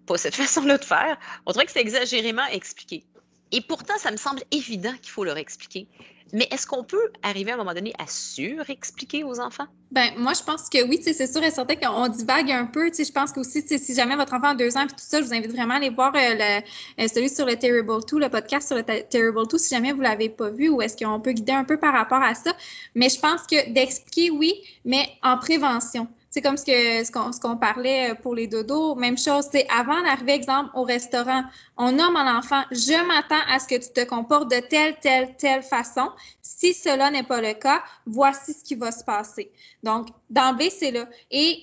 pas cette façon-là de faire. On dirait que c'est exagérément expliqué. Et pourtant, ça me semble évident qu'il faut leur expliquer. Mais est-ce qu'on peut arriver à un moment donné à surexpliquer aux enfants? Ben moi, je pense que oui, c'est sûr et certain qu'on divague un peu. Je pense qu'aussi, si jamais votre enfant a deux ans et tout ça, je vous invite vraiment à aller voir euh, euh, celui sur le Terrible 2, le podcast sur le Terrible 2, si jamais vous ne l'avez pas vu ou est-ce qu'on peut guider un peu par rapport à ça. Mais je pense que d'expliquer, oui, mais en prévention. C'est comme ce qu'on parlait pour les dodos. Même chose, c'est avant d'arriver, exemple, au restaurant, on nomme à l'enfant, je m'attends à ce que tu te comportes de telle, telle, telle façon. Si cela n'est pas le cas, voici ce qui va se passer. Donc, d'emblée, c'est là. Et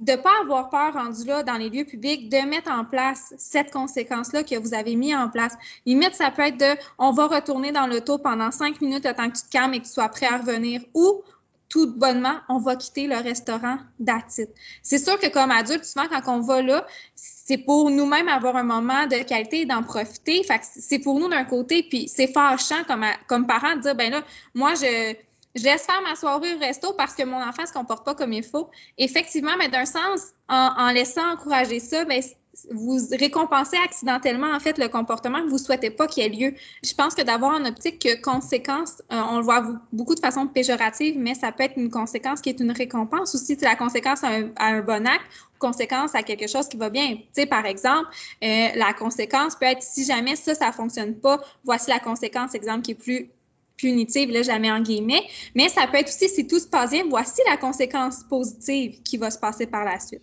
de ne pas avoir peur rendu là dans les lieux publics, de mettre en place cette conséquence-là que vous avez mis en place. Limite, ça peut être de on va retourner dans l'auto pendant cinq minutes le que tu te calmes et que tu sois prêt à revenir ou tout bonnement, on va quitter le restaurant d'attitude. C'est sûr que comme adulte, souvent, quand on va là, c'est pour nous-mêmes avoir un moment de qualité et d'en profiter. C'est pour nous d'un côté, puis c'est fâchant comme, comme parent de dire, ben là, moi, je, je laisse faire ma soirée au resto parce que mon enfant ne se comporte pas comme il faut. Effectivement, mais d'un sens, en, en, laissant encourager ça, ben, vous récompensez accidentellement en fait le comportement que vous souhaitez pas qu'il ait lieu. Je pense que d'avoir en optique que conséquence, euh, on le voit beaucoup de façon péjorative, mais ça peut être une conséquence qui est une récompense aussi. C'est la conséquence à un, bon acte conséquence à quelque chose qui va bien. Tu sais, par exemple, euh, la conséquence peut être si jamais ça, ça fonctionne pas, voici la conséquence, exemple, qui est plus punitive, là, jamais en guillemets, mais ça peut être aussi si tout se passe bien, voici la conséquence positive qui va se passer par la suite.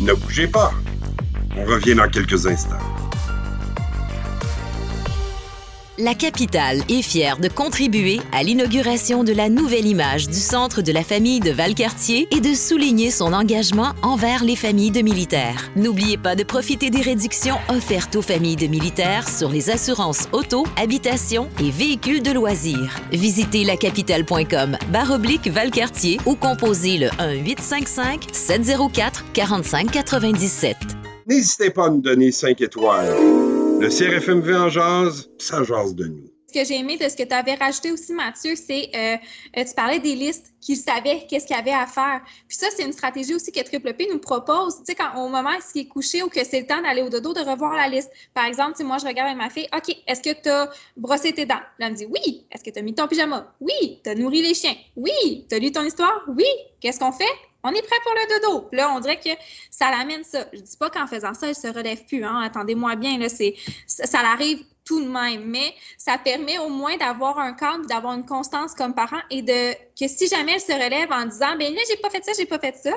Ne bougez pas. On revient dans quelques instants. La capitale est fière de contribuer à l'inauguration de la nouvelle image du centre de la famille de Valcartier et de souligner son engagement envers les familles de militaires. N'oubliez pas de profiter des réductions offertes aux familles de militaires sur les assurances auto, habitation et véhicules de loisirs. Visitez lacapitale.com baroblique Valcartier ou composez le 1 855 704 4597. N'hésitez pas à nous donner 5 étoiles. Le CRFMV en jase, ça jase de nous. Ce que j'ai aimé de ce que tu avais rajouté aussi, Mathieu, c'est euh, euh, tu parlais des listes qu'ils savaient qu'est-ce qu'il y avait à faire. Puis ça, c'est une stratégie aussi que Triple P nous propose. Tu sais, quand au moment où il est couché ou que c'est le temps d'aller au dodo, de revoir la liste? Par exemple, moi, je regarde avec ma fille, OK, est-ce que tu as brossé tes dents? Là, elle me dit oui. Est-ce que tu as mis ton pyjama? Oui. Tu as nourri les chiens? Oui. Tu as lu ton histoire? Oui. Qu'est-ce qu'on fait? On est prêt pour le dodo. Là, on dirait que ça l'amène ça. Je dis pas qu'en faisant ça, elle se relève plus. Hein. Attendez-moi bien, là, c'est ça, ça l'arrive tout de même, mais ça permet au moins d'avoir un cadre, d'avoir une constance comme parent et de que si jamais elle se relève en disant ben là j'ai pas fait ça, j'ai pas fait ça,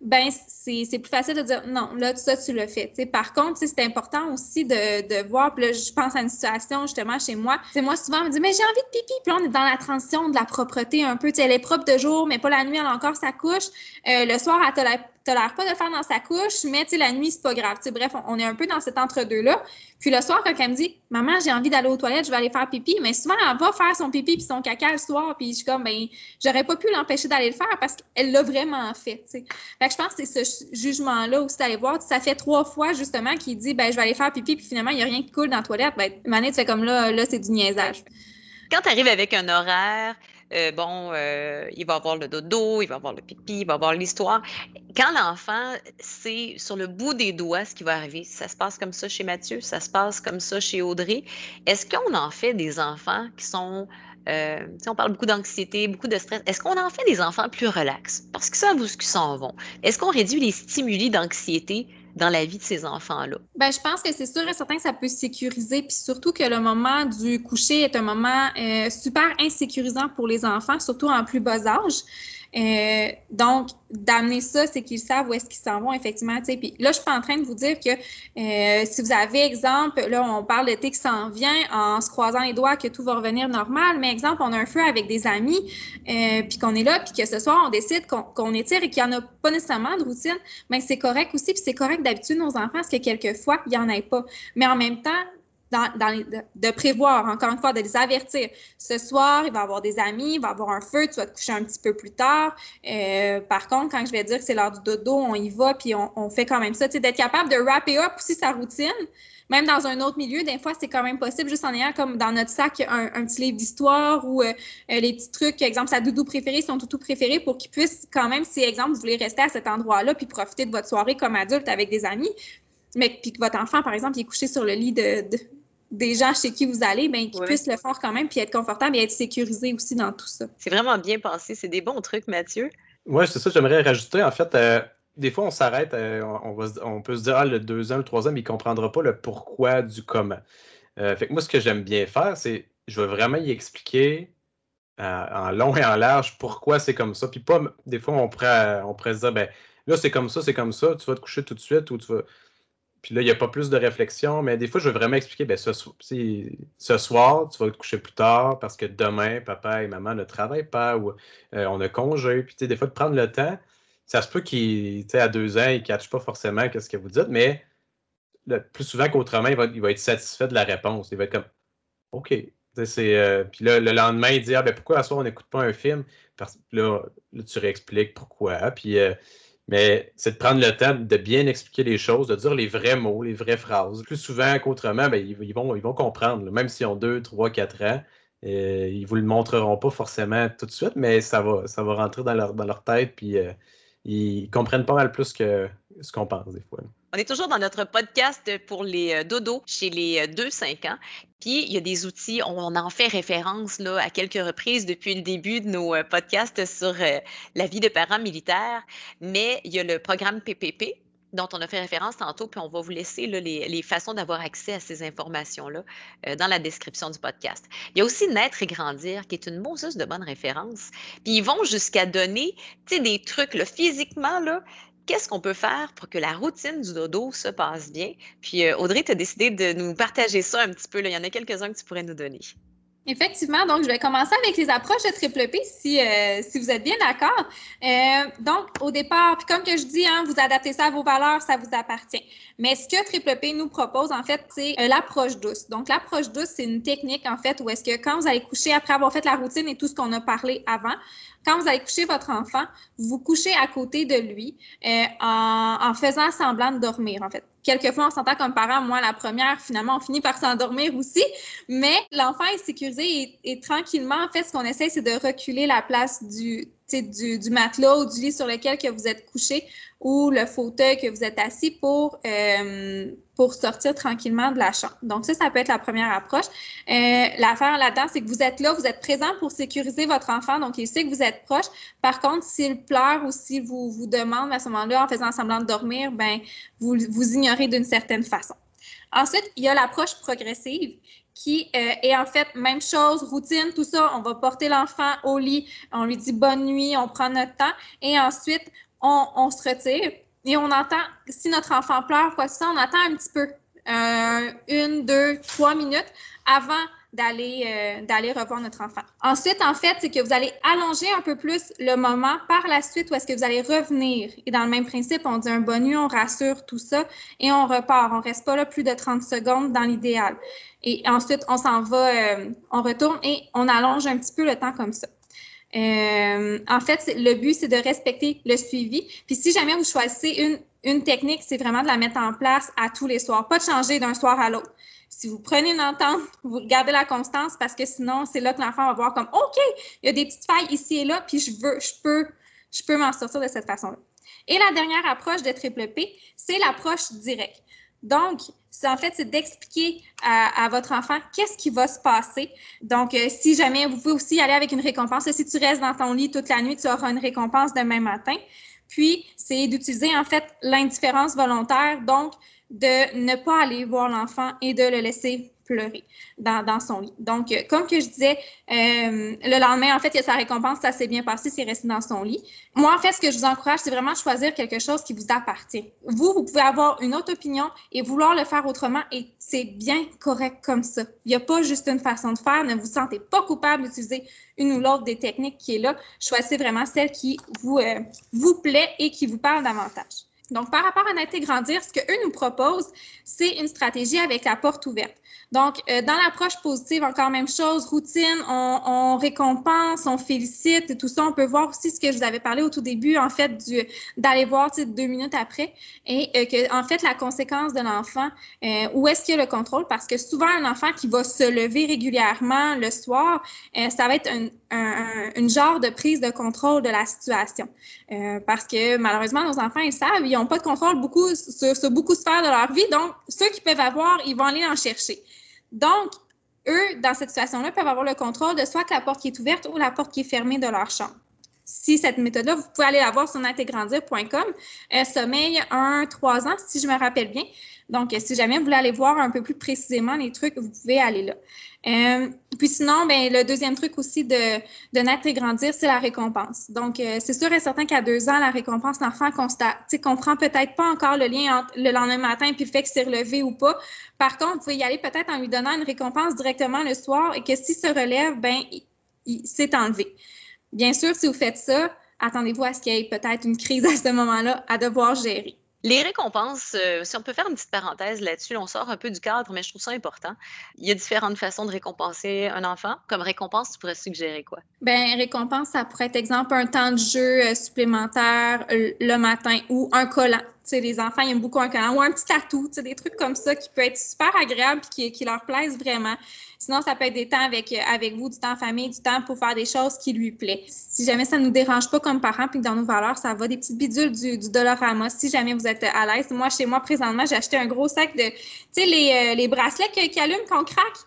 ben c'est plus facile de dire non, là, ça, tu l'as fait. par contre, c'est important aussi de, de voir, puis là, je pense à une situation justement chez moi. c'est moi, souvent, on me dit, mais j'ai envie de pipi. Puis là, on est dans la transition de la propreté un peu. elle est propre de jour, mais pas la nuit, elle a encore sa couche. Euh, le soir, elle te la tolère pas de le faire dans sa couche, mais la nuit, c'est pas grave. bref, on, est un peu dans cet entre-deux-là. Puis le soir, quand elle me dit Maman, j'ai envie d'aller aux toilettes, je vais aller faire pipi, mais souvent, elle va faire son pipi puis son caca le soir, puis je suis comme ben, j'aurais pas pu l'empêcher d'aller le faire parce qu'elle l'a vraiment fait. Fait que je pense que c'est ce jugement-là aussi d'aller voir. Ça fait trois fois justement qu'il dit ben, je vais aller faire pipi, puis finalement, il n'y a rien qui coule dans la toilette. Ben, Mané, tu fais comme là, là, c'est du niaisage. Quand tu arrives avec un horaire, euh, bon, euh, il va avoir le dodo, il va avoir le pipi, il va avoir l'histoire. Quand l'enfant sait sur le bout des doigts ce qui va arriver, ça se passe comme ça chez Mathieu, ça se passe comme ça chez Audrey, est-ce qu'on en fait des enfants qui sont euh, on parle beaucoup d'anxiété, beaucoup de stress. Est-ce qu'on en fait des enfants plus relax? Parce que ça, vous ce s'en vont. Est-ce qu'on réduit les stimuli d'anxiété dans la vie de ces enfants-là? Ben, je pense que c'est sûr et certain que ça peut sécuriser, puis surtout que le moment du coucher est un moment euh, super insécurisant pour les enfants, surtout en plus bas âge. Euh, donc, d'amener ça, c'est qu'ils savent où est-ce qu'ils s'en vont, effectivement. Puis là, je suis pas en train de vous dire que euh, si vous avez, exemple, là, on parle d'été qui s'en vient en se croisant les doigts que tout va revenir normal, mais exemple, on a un feu avec des amis, euh, puis qu'on est là, puis que ce soir, on décide qu'on étire et qu'il n'y en a pas nécessairement de routine, mais c'est correct aussi, puis c'est correct d'habitude nos enfants, parce que quelquefois, il n'y en a pas. Mais en même temps, de, prévoir, encore une fois, de les avertir. Ce soir, il va y avoir des amis, il va y avoir un feu, tu vas te coucher un petit peu plus tard. Euh, par contre, quand je vais dire que c'est l'heure du dodo, on y va, puis on, fait quand même ça. D'être capable de wrapper up aussi sa routine. Même dans un autre milieu, des fois, c'est quand même possible, juste en ayant comme dans notre sac un, petit livre d'histoire ou euh, euh, les petits trucs, exemple, sa doudou préférée, son toutou préféré, pour qu'il puisse quand même, si, exemple, vous voulez rester à cet endroit-là, puis profiter de votre soirée comme adulte avec des amis, mais puis que votre enfant, par exemple, il est couché sur le lit de des gens chez qui vous allez, ben, qu'ils puissent le faire quand même, puis être confortable et être sécurisé aussi dans tout ça. C'est vraiment bien pensé. C'est des bons trucs, Mathieu. Oui, c'est ça. J'aimerais rajouter, en fait, euh, des fois, on s'arrête, euh, on, on, peut se dire, ah, le deux ans, le trois ans, mais il ne comprendra pas le pourquoi du comment. Euh, fait que moi, ce que j'aime bien faire, c'est, je veux vraiment y expliquer en long et en large pourquoi c'est comme ça. Puis pas, des fois, on pourrait, on pourrait se dire, ben, là, c'est comme ça, c'est comme ça, tu vas te coucher tout de suite ou tu vas. Puis là, il n'y a pas plus de réflexion, mais des fois, je veux vraiment expliquer, ben, ce, soir, tu vas te coucher plus tard parce que demain, papa et maman ne travaillent pas ou euh, on a congé. Puis, des fois, de prendre le temps, ça se peut qu'il, à deux ans, il ne catche pas forcément ce que vous dites, mais plus souvent qu'autrement, il va, il va, être satisfait de la réponse. Il va être comme, OK. Euh, puis là, le lendemain, il dit, ah, ben, pourquoi à soir, on n'écoute pas un film? Parce que là, tu réexpliques pourquoi. Puis, euh, mais c'est de prendre le temps de bien expliquer les choses, de dire les vrais mots, les vraies phrases. Plus souvent qu'autrement, ben, ils, vont, ils vont comprendre. Même s'ils ont deux, trois, quatre ans, euh, ils ne vous le montreront pas forcément tout de suite, mais ça va, ça va rentrer dans leur, dans tête, puis euh, ils comprennent pas mal plus que ce qu'on des fois. On est toujours dans notre podcast pour les euh, dodos chez les 2-5 euh, ans. Puis, il y a des outils, on en fait référence là, à quelques reprises depuis le début de nos euh, podcasts sur la vie de parents militaires, mais il y a le programme PPP, dont on a fait référence tantôt, puis on va vous laisser les, façons d'avoir accès à ces informations-là dans la description du podcast. Il y a aussi Naître et grandir, qui est une Moses de bonne référence. Puis ils vont jusqu'à donner des trucs physiquement, là, qu'est-ce qu'on peut faire pour que la routine du dodo se passe bien? Puis euh, Audrey, tu as décidé de nous partager ça un petit peu. Il y en a quelques-uns que tu pourrais nous donner. Effectivement, donc je vais commencer avec les approches de triple P si, euh, si vous êtes bien d'accord. Euh, donc, au départ, puis comme que je dis, hein, vous adaptez ça à vos valeurs, ça vous appartient. Mais ce que triple P nous propose, en fait, c'est l'approche douce. Donc, l'approche douce, c'est une technique, en fait, où est-ce que quand vous allez coucher après avoir fait la routine et tout ce qu'on a parlé avant, quand vous allez coucher votre enfant, vous vous couchez à côté de lui euh, en, faisant semblant de dormir, en fait. Quelquefois, on s'entend comme parent, moi, la première, finalement, on finit par s'endormir aussi, mais l'enfant est sécurisé et, tranquillement, en fait, ce qu'on essaie, c'est de reculer la place du, du, matelas ou du lit sur lequel que vous êtes couché ou le fauteuil que vous êtes assis pour, euh, pour sortir tranquillement de la chambre. Donc, ça, ça peut être la première approche. Euh, L'affaire là-dedans, c'est que vous êtes là, vous êtes présent pour sécuriser votre enfant, donc il sait que vous êtes proche. Par contre, s'il pleure ou s'il vous, vous demande à ce moment-là, en faisant semblant de dormir, ben vous, vous ignorez d'une certaine façon. Ensuite, il y a l'approche progressive qui euh, est en fait même chose, routine, tout ça. On va porter l'enfant au lit, on lui dit bonne nuit, on prend notre temps. Et ensuite on, se retire. Et on entend, si notre enfant pleure, quoi que ça, on attend un petit peu, euh, une, deux, trois minutes avant d'aller euh, d'aller revoir notre enfant. Ensuite, en fait, c'est que vous allez allonger un peu plus le moment par la suite où est-ce que vous allez revenir. Et dans le même principe, on dit un bon nuit, on rassure tout ça et on repart. On reste pas là plus de 30 secondes dans l'idéal. Et ensuite, on s'en va, euh, on retourne et on allonge un petit peu le temps comme ça. Euh, en fait, le but, c'est de respecter le suivi. Puis si jamais vous choisissez une, une technique, c'est vraiment de la mettre en place à tous les soirs, pas de changer d'un soir à l'autre. Si vous prenez une entente, vous gardez la constance parce que sinon, c'est là que l'enfant va voir comme OK, il y a des petites failles ici et là, puis je veux, je peux, je peux m'en sortir de cette façon-là. Et la dernière approche de triple P, c'est l'approche directe. Donc, c'est en fait, c'est d'expliquer à, votre enfant qu'est-ce qui va se passer. Donc, euh, si jamais, vous pouvez aussi aller avec une récompense. Si tu restes dans ton lit toute la nuit, tu auras une récompense demain matin. Puis, c'est d'utiliser en fait l'indifférence volontaire, donc de ne pas aller voir l'enfant et de le laisser pleurer dans, son lit. Donc, euh, comme que je disais, euh, le lendemain, en fait, il y a sa récompense, ça s'est bien passé, c'est resté dans son lit. Moi, en fait, ce que je vous encourage, c'est vraiment choisir quelque chose qui vous appartient. Vous, vous pouvez avoir une autre opinion et vouloir le faire autrement et c'est bien correct comme ça. Il n'y a pas juste une façon de faire. Ne vous sentez pas coupable d'utiliser une ou l'autre des techniques qui est là. Choisissez vraiment celle qui vous, euh, vous plaît et qui vous parle davantage. Donc, par rapport à Naître Grandir, ce qu'eux nous proposent, c'est une stratégie avec la porte ouverte. Donc, euh, dans l'approche positive, encore même chose, routine, on, récompense, on félicite et tout ça. On peut voir aussi ce que je vous avais parlé au tout début, en fait, d'aller voir deux minutes après et euh, que, en fait, la conséquence de l'enfant, euh, où est-ce qu'il y a le contrôle? Parce que souvent, un enfant qui va se lever régulièrement le soir, ça va être un, une genre de prise de contrôle de la situation. parce que malheureusement, nos enfants, ils savent, ils n'ont pas de contrôle beaucoup sur, beaucoup de sphères de leur vie. Donc, ceux qui peuvent avoir, ils vont aller en chercher. Donc, eux, dans cette situation-là, peuvent avoir le contrôle de soit la porte qui est ouverte ou la porte qui est fermée de leur chambre. Si cette méthode-là, vous pouvez aller la voir sur natégrandir.com. Elle sommeille un, trois ans, si je me rappelle bien. Donc, si jamais vous voulez aller voir un peu plus précisément les trucs, vous pouvez aller là. Euh, puis sinon, ben, le deuxième truc aussi de, naître et grandir, c'est la récompense. Donc, euh, c'est sûr et certain qu'à deux ans, la récompense, l'enfant comprend peut-être pas encore le lien entre le lendemain matin et puis le fait que c'est relevé ou pas. Par contre, vous pouvez y aller peut-être en lui donnant une récompense directement le soir et que s'il se relève, ben, il, s'est enlevé. Bien sûr, si vous faites ça, attendez-vous à ce qu'il y ait peut-être une crise à ce moment-là à devoir gérer. Les récompenses, euh, si on peut faire une petite parenthèse là-dessus, on sort un peu du cadre, mais je trouve ça important. Il y a différentes façons de récompenser un enfant. Comme récompense, tu pourrais suggérer quoi? Bien, récompense, ça pourrait être, exemple, un temps de jeu euh, supplémentaire euh, le matin ou un collant les enfants aiment beaucoup un collant ou un petit tatou, des trucs comme ça qui peut être super agréable et qui, leur plaisent vraiment. Sinon, ça peut être des temps avec, avec vous, du temps en famille, du temps pour faire des choses qui lui plaisent. Si jamais ça ne nous dérange pas comme parents puis que dans nos valeurs, ça va, des petites bidules du, du Dollarama, si jamais vous êtes à l'aise. Moi, chez moi, présentement, j'ai acheté un gros sac de, tu sais, les, euh, bracelets qui, qui allument, qu'on craque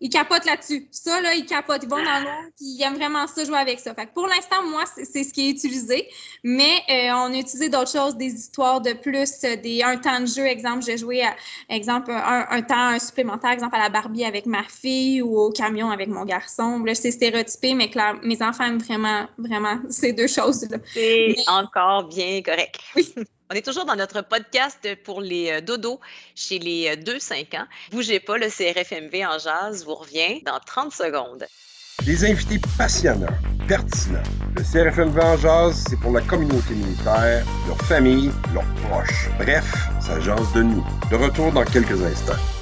ils capotent là-dessus. Ça, là, ils capotent. Ils vont dans l'eau, ils aiment vraiment ça, jouer avec ça. Fait pour l'instant, moi, c'est ce qui est utilisé. Mais euh, on a utilisé d'autres choses, des histoires de plus, des, un temps de jeu. Exemple, j'ai joué, à, exemple, un, temps supplémentaire, exemple, à la Barbie avec ma fille ou au camion avec mon garçon. Là, c'est stéréotypé, mais clair, mes enfants aiment vraiment, vraiment ces deux choses-là. C'est encore bien correct. Oui. On est toujours dans notre podcast pour les euh, dodos chez les 2-5 euh, ans. Bougez pas, le CRFMV en jazz vous revient dans 30 secondes. Des invités passionnants, pertinents. Le CRFMV en jazz, c'est pour la communauté militaire, leur famille, leurs proches. Bref, ça jase de nous. De retour dans quelques instants.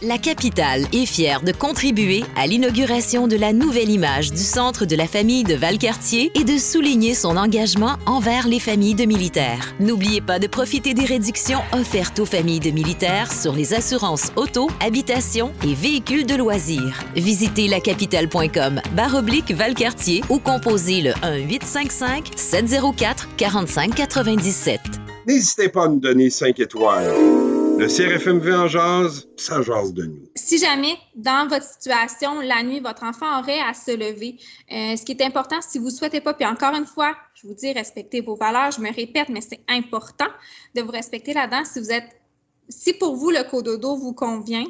La capitale est fière de contribuer à l'inauguration de la nouvelle image du Centre de la famille de Valcartier et de souligner son engagement envers les familles de militaires. N'oubliez pas de profiter des réductions offertes aux familles de militaires sur les assurances auto, habitation et véhicules de loisirs. Visitez lacapitale.com oblique Valcartier ou composez le 1 855 704 45 97. N'hésitez pas à nous donner 5 étoiles. Le CRFMV en jase, ça jase de nous. Si jamais, dans votre situation, la nuit, votre enfant aurait à se lever, euh, ce qui est important, si vous ne souhaitez pas, puis encore une fois, je vous dis, respectez vos valeurs, je me répète, mais c'est important de vous respecter là-dedans. Si vous êtes, si pour vous, le cododo vous convient,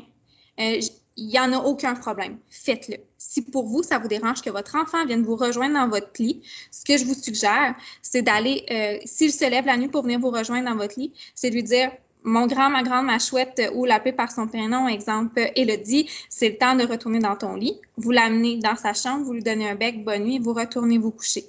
euh, il n'y en a aucun problème. Faites-le. Si pour vous, ça vous dérange que votre enfant vienne vous rejoindre dans votre lit, ce que je vous suggère, c'est d'aller, euh, s'il se lève la nuit pour venir vous rejoindre dans votre lit, c'est de lui dire mon grand, ma grande, ma chouette, ou l'appelez par son prénom, exemple, Elodie, c'est le temps de retourner dans ton lit. Vous l'amenez dans sa chambre, vous lui donnez un bec, bonne nuit, vous retournez vous coucher.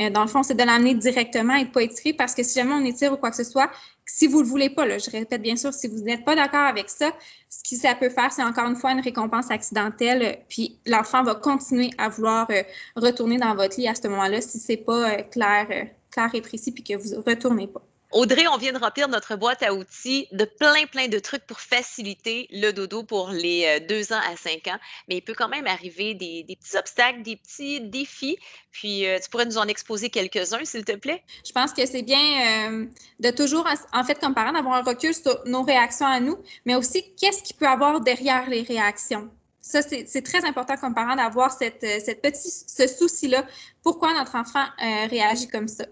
Euh, dans le fond, c'est de l'amener directement et de pas étirer parce que si jamais on étire ou quoi que ce soit, si vous le voulez pas, je répète bien sûr, si vous n'êtes pas d'accord avec ça, ce que ça peut faire, c'est encore une fois une récompense accidentelle, puis l'enfant va continuer à vouloir euh, retourner dans votre lit à ce moment-là si c'est pas euh, clair, clair et précis puis que vous retournez pas. Audrey, on vient de remplir notre boîte à outils de plein, plein de trucs pour faciliter le dodo pour les euh, deux ans à cinq ans. Mais il peut quand même arriver des, petits obstacles, des petits défis. Puis, euh, tu pourrais nous en exposer quelques-uns, s'il te plaît? Je pense que c'est bien euh, de toujours, en fait, comme parent, d'avoir un recul sur nos réactions à nous, mais aussi qu'est-ce qu'il peut avoir derrière les réactions? Ça, c'est très important comme parent d'avoir cette, euh, petit, ce souci-là. Pourquoi notre enfant euh, réagit comme ça?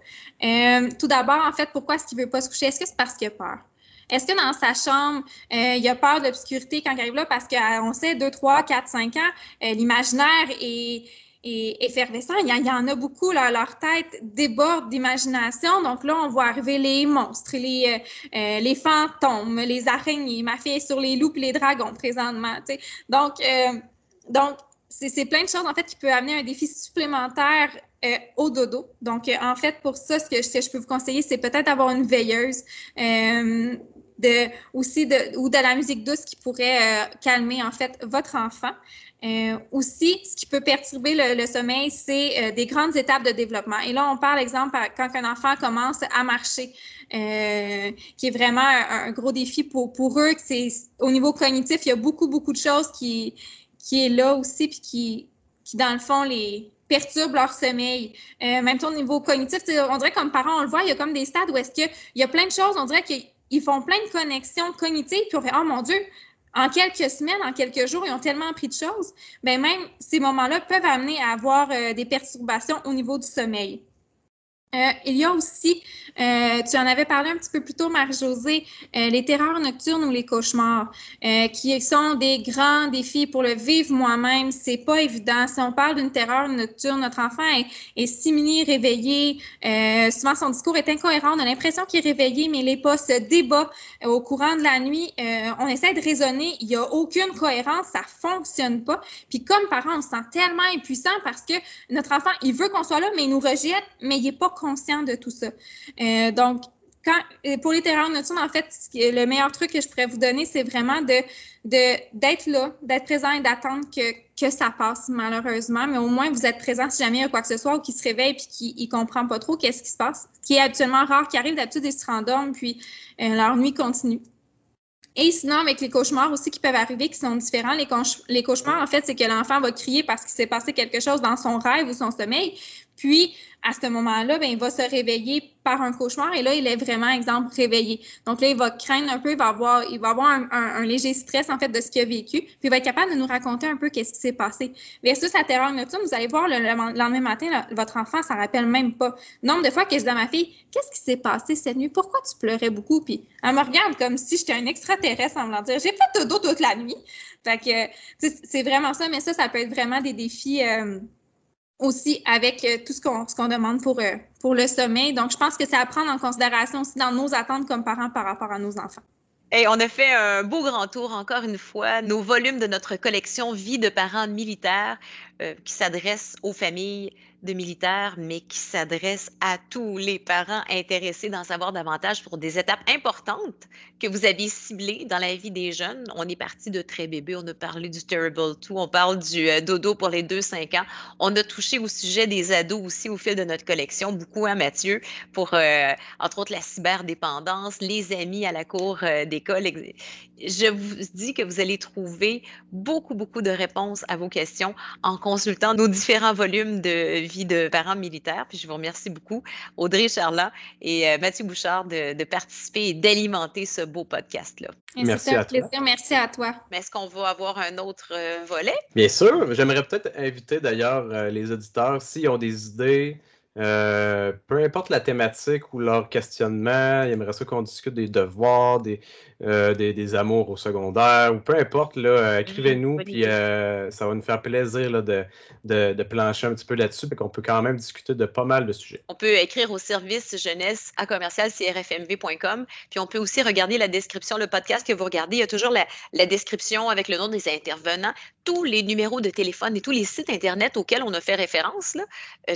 Euh, tout d'abord, en fait, pourquoi est-ce qu'il ne veut pas se coucher? Est-ce que c'est parce qu'il a peur? Est-ce que dans sa chambre, il a peur de l'obscurité quand il arrive là? Parce qu'on sait, 2, 3, 4, 5 ans, l'imaginaire est, et effervescent. Il y, en a beaucoup, là, leur tête déborde d'imagination. Donc là, on voit arriver les monstres, les, euh, euh, les fantômes, les araignées. Ma fille est sur les loups et les dragons présentement. Donc, euh, donc c'est plein de choses, en fait, qui peuvent amener un défi supplémentaire au dodo. Donc, en fait, pour ça, ce que, ce que je peux vous conseiller, c'est peut-être d'avoir une veilleuse. De, aussi ou de la musique douce qui pourrait calmer en fait votre enfant. Euh, aussi, ce qui peut perturber le, sommeil, c'est euh, des grandes étapes de développement. Et là, on parle, exemple, quand un enfant commence à marcher, euh, qui est vraiment un, gros défi pour, pour eux. C'est au niveau cognitif, il y a beaucoup, beaucoup de choses qui, qui est là aussi, puis qui, qui, dans le fond, les perturbent leur sommeil. même au niveau cognitif, on dirait comme parents, on le voit, il y a comme des stades où est-ce qu'il y a plein de choses, on dirait qu'ils font plein de connexions cognitives, puis on fait, oh mon Dieu, en quelques semaines, en quelques jours, ils ont tellement appris de choses, bien, même ces moments-là peuvent amener à avoir euh, des perturbations au niveau du sommeil. Euh, il y a aussi, euh, tu en avais parlé un petit peu plus tôt, Marie-Josée, euh, les terreurs nocturnes ou les cauchemars, qui sont des grands défis pour le vivre moi-même. C'est pas évident. Si on parle d'une terreur nocturne, notre enfant est, est simili réveillé. souvent, son discours est incohérent. On a l'impression qu'il est réveillé, mais il n'est pas. Ce débat au courant de la nuit, on essaie de raisonner. Il n'y a aucune cohérence. Ça fonctionne pas. Puis comme parent, on se sent tellement impuissant parce que notre enfant, il veut qu'on soit là, mais il nous rejette, mais il n'est pas conscient de tout ça. Euh, donc, quand, euh, pour les terreurs nocturnes, en fait, le meilleur truc que je pourrais vous donner, c'est vraiment d'être là, d'être présent et d'attendre que, ça passe, malheureusement. Mais au moins, vous êtes présent si jamais il y a quoi que ce soit ou qu'il se réveille et qu'il ne comprend pas trop qu'est-ce qui se passe. Ce qui est habituellement rare, qui arrive d'habitude, ils se rendorment puis euh, leur nuit continue. Et sinon, avec les cauchemars aussi qui peuvent arriver, qui sont différents, les cauchemars, en fait, c'est que l'enfant va crier parce qu'il s'est passé quelque chose dans son rêve ou son sommeil. Puis, à ce moment-là, ben, il va se réveiller par un cauchemar et là, il est vraiment, exemple, réveillé. Donc là, il va craindre un peu, il va avoir, il va avoir un, léger stress, en fait, de ce qu'il a vécu, puis il va être capable de nous raconter un peu qu'est-ce qui s'est passé. Versus la terreur nocturne, vous allez voir, le, lendemain matin, votre enfant, ne rappelle même pas. Nombre de fois que je dis à ma fille, qu'est-ce qui s'est passé cette nuit? Pourquoi tu pleurais beaucoup? Puis elle me regarde comme si j'étais un extraterrestre en me dire, j'ai fait tout dos toute la nuit. Fait que, c'est vraiment ça, mais ça, ça peut être vraiment des défis... Euh, aussi avec euh, tout ce qu'on demande pour, euh, pour le sommeil. Donc, je pense que c'est à prendre en considération aussi dans nos attentes comme parents par rapport à nos enfants. Et on a fait un beau grand tour encore une fois, nos volumes de notre collection Vie de parents militaires. euh, qui s'adresse aux familles de militaires, mais qui s'adresse à tous les parents intéressés d'en savoir davantage pour des étapes importantes que vous aviez ciblées dans la vie des jeunes. On est parti de très bébé, on a parlé du Terrible 2, on parle du euh, dodo pour les 2-5 ans. On a touché au sujet des ados aussi au fil de notre collection, beaucoup, à Mathieu, pour euh, entre autres la cyberdépendance, les amis à la cour euh, d'école. Je vous dis que vous allez trouver beaucoup, beaucoup de réponses à vos questions en consultant nos différents volumes de vie de parents militaires. Puis je vous remercie beaucoup, Audrey Charlat et euh, Mathieu Bouchard, de, participer et d'alimenter ce beau podcast-là. Merci à plaisir. Merci à toi. Mais est-ce qu'on va avoir un autre euh, volet? Bien sûr. J'aimerais peut-être inviter d'ailleurs euh, les auditeurs, s'ils ont des idées, peu importe la thématique ou leur questionnement, ils aimeraient ça qu'on discute des devoirs, des, euh, des, amours au secondaire ou peu importe, là, euh, écrivez-nous, puis euh, ça va nous faire plaisir de, de, plancher un petit peu là-dessus, et qu'on peut quand même discuter de pas mal de sujets. On peut écrire au service jeunesse à commercial crfmv.com, puis on peut aussi regarder la description, le podcast que vous regardez. Il y a toujours la, la description avec le nom des intervenants, tous les numéros de téléphone et tous les sites Internet auxquels on a fait référence. Là,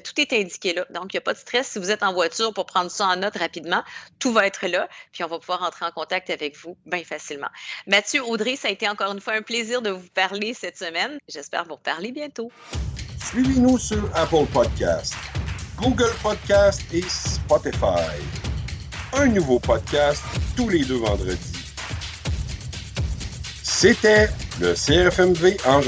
tout est indiqué là. Donc, il n'y a pas de stress si vous êtes en voiture pour prendre ça en note rapidement. Tout va être là, puis on va pouvoir entrer en contact avec vous bien facilement. Mathieu, Audrey, ça a été encore une fois un plaisir de vous parler cette semaine. J'espère vous reparler bientôt. Suivez-nous sur Apple Podcast, Google Podcast et Spotify. Un nouveau podcast tous les deux vendredis. C'était le CRFMV en